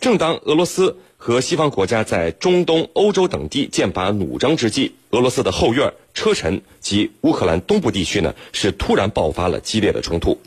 正当俄罗斯和西方国家在中东、欧洲等地剑拔弩张之际，俄罗斯的后院车臣及乌克兰东部地区呢，是突然爆发了激烈的冲突，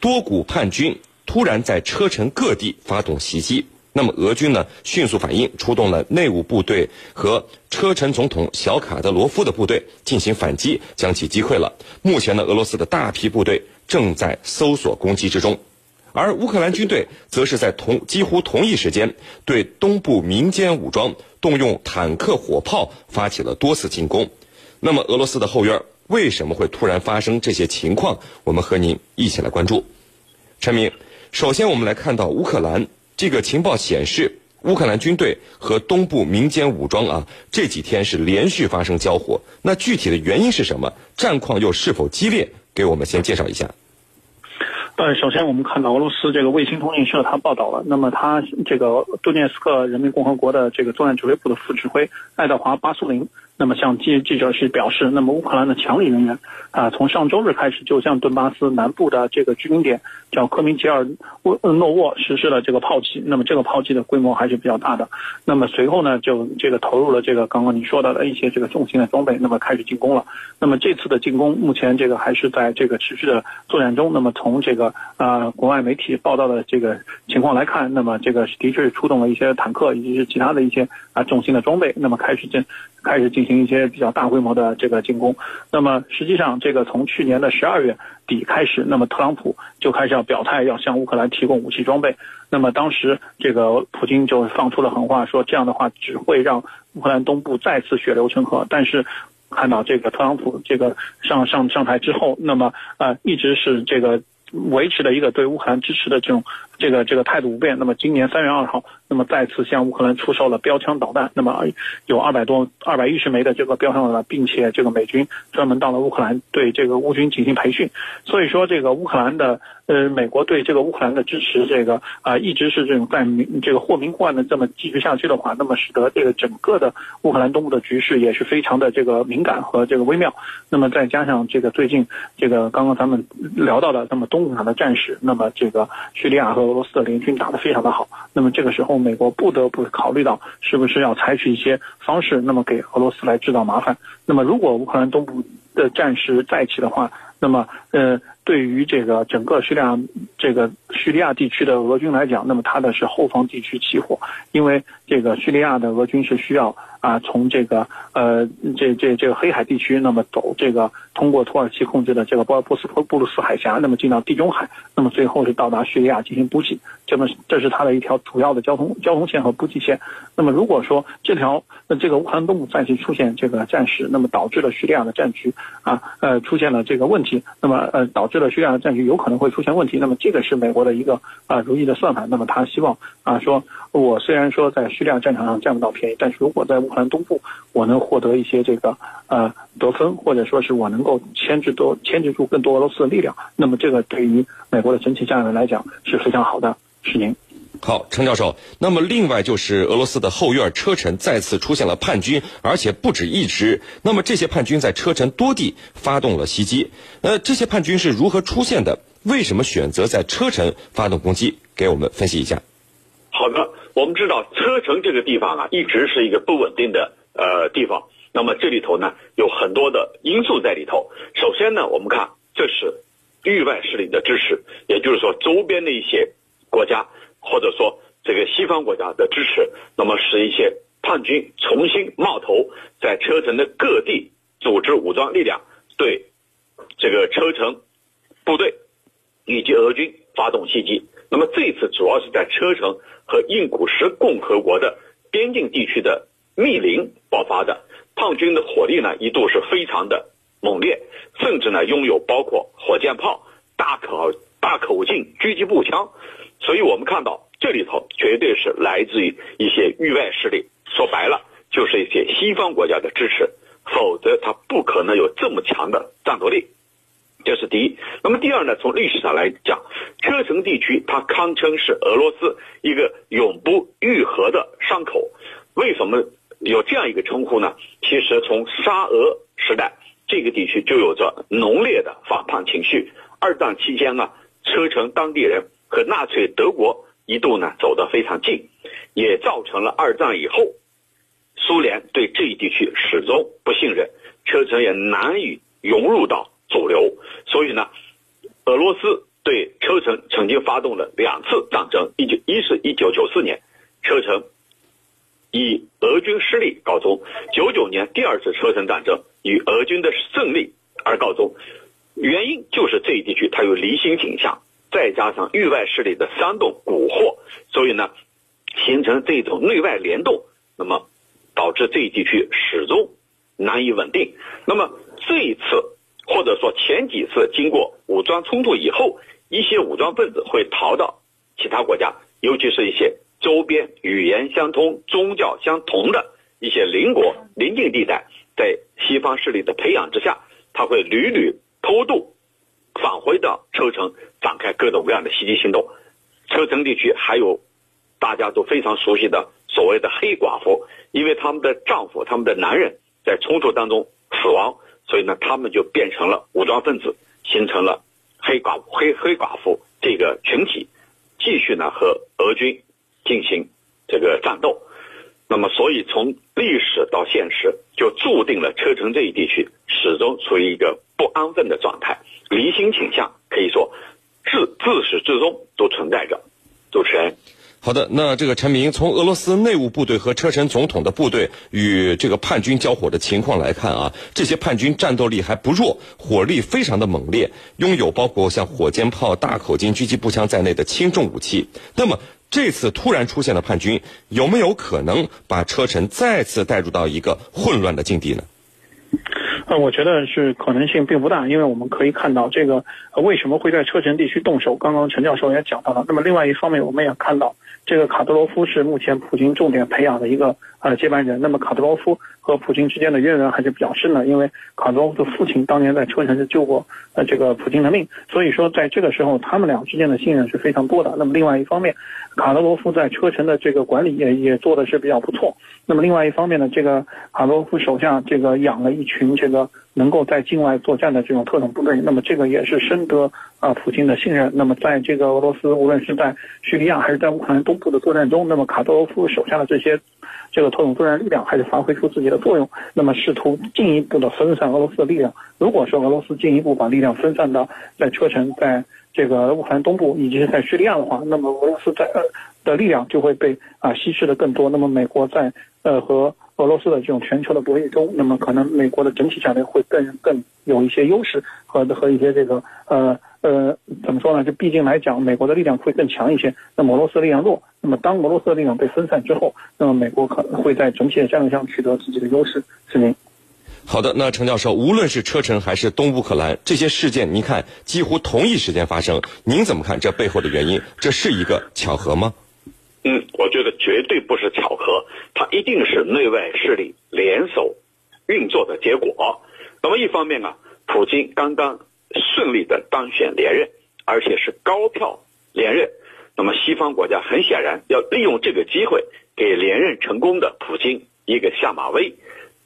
多股叛军突然在车臣各地发动袭击。那么俄军呢，迅速反应，出动了内务部队和车臣总统小卡德罗夫的部队进行反击，将其击溃了。目前呢，俄罗斯的大批部队正在搜索攻击之中。而乌克兰军队则是在同几乎同一时间，对东部民间武装动用坦克、火炮发起了多次进攻。那么，俄罗斯的后院为什么会突然发生这些情况？我们和您一起来关注。陈明，首先我们来看到乌克兰这个情报显示，乌克兰军队和东部民间武装啊这几天是连续发生交火。那具体的原因是什么？战况又是否激烈？给我们先介绍一下。呃，首先我们看到俄罗斯这个卫星通讯社，它报道了，那么它这个顿涅斯克人民共和国的这个作战指挥部的副指挥爱德华巴苏林。那么向记记者是表示，那么乌克兰的强力人员啊，从上周日开始就向顿巴斯南部的这个居民点叫科明吉尔沃诺沃实施了这个炮击。那么这个炮击的规模还是比较大的。那么随后呢，就这个投入了这个刚刚你说到的一些这个重型的装备，那么开始进攻了。那么这次的进攻目前这个还是在这个持续的作战中。那么从这个啊国外媒体报道的这个情况来看，那么这个的确是出动了一些坦克以及是其他的一些啊重型的装备，那么开始进开始进。行一些比较大规模的这个进攻，那么实际上这个从去年的十二月底开始，那么特朗普就开始要表态，要向乌克兰提供武器装备。那么当时这个普京就放出了狠话，说这样的话只会让乌克兰东部再次血流成河。但是看到这个特朗普这个上上上台之后，那么呃一直是这个维持了一个对乌克兰支持的这种这个这个态度不变。那么今年三月二号。那么再次向乌克兰出售了标枪导弹，那么有二百多、二百一十枚的这个标枪导弹，并且这个美军专门到了乌克兰对这个乌军进行培训。所以说，这个乌克兰的呃，美国对这个乌克兰的支持，这个啊，一直是这种在明这个或明或暗的这么继续下去的话，那么使得这个整个的乌克兰东部的局势也是非常的这个敏感和这个微妙。那么再加上这个最近这个刚刚咱们聊到的，那么东海的战事，那么这个叙利亚和俄罗斯的联军打得非常的好，那么这个时候。美国不得不考虑到是不是要采取一些方式，那么给俄罗斯来制造麻烦。那么如果乌克兰东部的战事再起的话，那么呃，对于这个整个叙利亚这个叙利亚地区的俄军来讲，那么它的是后方地区起火，因为这个叙利亚的俄军是需要。啊，从这个呃，这这这个黑海地区，那么走这个通过土耳其控制的这个波波斯波布鲁斯海峡，那么进到地中海，那么最后是到达叙利亚进行补给，这么这是它的一条主要的交通交通线和补给线。那么如果说这条那这个乌克兰东部再次出现这个战事，那么导致了叙利亚的战局啊呃出现了这个问题，那么呃导致了叙利亚的战局有可能会出现问题。那么这个是美国的一个啊如意的算盘。那么他希望啊说，我虽然说在叙利亚战场上占不到便宜，但是如果在乌克兰东部，我能获得一些这个呃得分，或者说是我能够牵制多牵制住更多俄罗斯的力量，那么这个对于美国的整体战略来讲是非常好的。是您。好，程教授。那么另外就是俄罗斯的后院车臣再次出现了叛军，而且不止一支。那么这些叛军在车臣多地发动了袭击。呃，这些叛军是如何出现的？为什么选择在车臣发动攻击？给我们分析一下。好的。我们知道车臣这个地方啊，一直是一个不稳定的呃地方。那么这里头呢，有很多的因素在里头。首先呢，我们看这是域外势力的支持，也就是说周边的一些国家或者说这个西方国家的支持，那么使一些叛军重新冒头，在车臣的各地组织武装力量，对这个车臣部队以及俄军发动袭击。那么这次主要是在车臣和印古什共和国的边境地区的密林爆发的，叛军的火力呢一度是非常的猛烈，甚至呢拥有包括火箭炮、大口口径狙击步枪，所以我们看到这里头绝对是来自于一些域外势力，说白了就是一些西方国家的支持，否则他不可能有这么强的战斗力。这是第一。那么第二呢？从历史上来讲，车臣地区它堪称是俄罗斯一个永不愈合的伤口。为什么有这样一个称呼呢？其实从沙俄时代，这个地区就有着浓烈的反叛情绪。二战期间呢，车臣当地人和纳粹德国一度呢走得非常近。也造成了二战以后，苏联对这一地区始终不信任，车臣也难以融入到主流。所以呢，俄罗斯对车臣曾经发动了两次战争，一九一是一九九四年，车臣以俄军失利告终；九九年第二次车臣战争以俄军的胜利而告终。原因就是这一地区它有离心倾向，再加上域外势力的煽动蛊惑，所以呢，形成这种内外联动，那么导致这一地区始终难以稳定。那么这一次或者说前几次经过武装冲突以后，一些武装分子会逃到其他国家，尤其是一些周边语言相通、宗教相同的一些邻国邻近地带，在西方势力的培养之下，他会屡屡。偷渡返回到车城，展开各种各样的袭击行动。车城地区还有大家都非常熟悉的所谓的黑寡妇，因为他们的丈夫、他们的男人在冲突当中死亡，所以呢，他们就变成了武装分子，形成了黑寡黑黑寡妇这个群体，继续呢和俄军进行这个战斗。那么，所以从历史到现实，就注定了车城这一地区始终处于一个。不安分的状态，离心倾向可以说自自始至终都存在着。主持人，好的，那这个陈明从俄罗斯内务部队和车臣总统的部队与这个叛军交火的情况来看啊，这些叛军战斗力还不弱，火力非常的猛烈，拥有包括像火箭炮、大口径狙击步枪在内的轻重武器。那么这次突然出现的叛军，有没有可能把车臣再次带入到一个混乱的境地呢？呃，我觉得是可能性并不大，因为我们可以看到这个为什么会在车臣地区动手。刚刚陈教授也讲到了。那么另外一方面，我们也看到这个卡德罗夫是目前普京重点培养的一个呃接班人。那么卡德罗夫和普京之间的渊源还是比较深的，因为卡德罗夫的父亲当年在车臣是救过呃这个普京的命，所以说在这个时候他们俩之间的信任是非常多的。那么另外一方面，卡德罗夫在车臣的这个管理也也做的是比较不错。那么另外一方面呢，这个卡德罗夫手下这个养了一群这个。能够在境外作战的这种特种部队，那么这个也是深得啊普京的信任。那么在这个俄罗斯，无论是在叙利亚还是在乌克兰东部的作战中，那么卡多罗夫手下的这些这个特种作战力量还是发挥出自己的作用。那么试图进一步的分散俄罗斯的力量。如果说俄罗斯进一步把力量分散到在车臣、在这个乌克兰东部以及在叙利亚的话，那么俄罗斯在呃的力量就会被啊稀释的更多。那么美国在呃和俄罗斯的这种全球的博弈中，那么可能美国的整体战略会更更有一些优势和和一些这个呃呃怎么说呢？就毕竟来讲，美国的力量会更强一些，那么俄罗斯力量弱。那么当俄罗斯的力量被分散之后，那么美国可能会在整体的战略上取得自己的优势。是您。好的，那程教授，无论是车臣还是东乌克兰这些事件，您看几乎同一时间发生，您怎么看这背后的原因？这是一个巧合吗？嗯，我觉得绝对不是巧合，它一定是内外势力联手运作的结果。那么一方面啊，普京刚刚顺利的当选连任，而且是高票连任，那么西方国家很显然要利用这个机会给连任成功的普京一个下马威，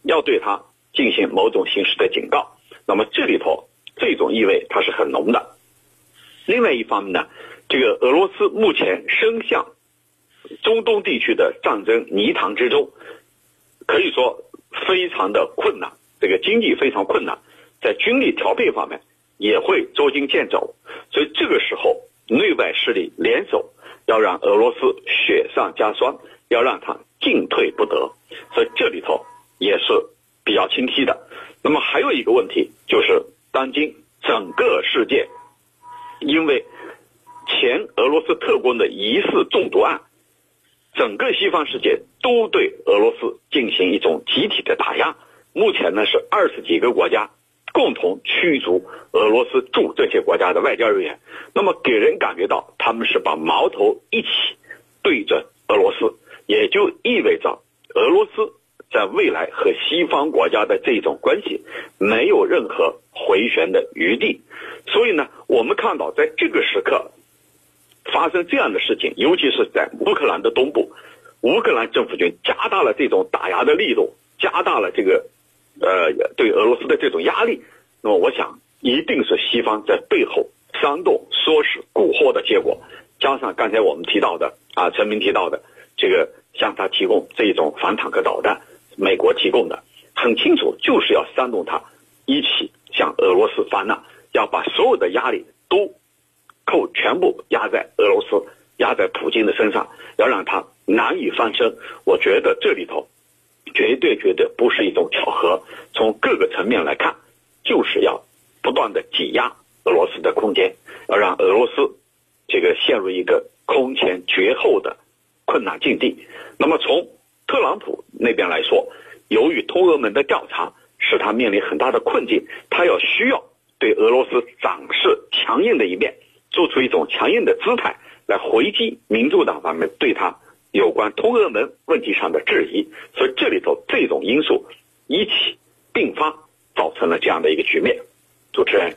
要对他进行某种形式的警告。那么这里头这种意味它是很浓的。另外一方面呢，这个俄罗斯目前声向。中东地区的战争泥塘之中，可以说非常的困难，这个经济非常困难，在军力调配方面也会捉襟见肘，所以这个时候内外势力联手，要让俄罗斯雪上加霜，要让他进退不得，所以这里头也是比较清晰的。那么还有一个问题就是，当今整个世界因为前俄罗斯特工的疑似中毒案。整个西方世界都对俄罗斯进行一种集体的打压。目前呢是二十几个国家共同驱逐俄罗斯驻这些国家的外交人员。那么给人感觉到他们是把矛头一起对着俄罗斯，也就意味着俄罗斯在未来和西方国家的这种关系没有任何回旋的余地。所以呢，我们看到在这个时刻。发生这样的事情，尤其是在乌克兰的东部，乌克兰政府军加大了这种打压的力度，加大了这个，呃，对俄罗斯的这种压力。那么，我想一定是西方在背后煽动、唆使、蛊惑的结果。加上刚才我们提到的啊，陈明提到的这个向他提供这种反坦克导弹，美国提供的很清楚，就是要煽动他一起向俄罗斯发难，要把所有的压力都扣全部压在俄罗斯、压在普京的身上，要让他难以翻身。我觉得这里头绝对绝对不是一种巧合，从各个层面来看，就是要不断的挤压俄罗斯的空间，要让俄罗斯这个陷入一个空前绝后的困难境地。那么从特朗普那边来说，由于通俄门的调查使他面临很大的困境，他要需要对俄罗斯展示强硬的一面，做出一种强硬的姿态来回击民主党方面对他有关通俄门问题上的质疑。所以这里头这种因素一起并发，造成了这样的一个局面。主持人。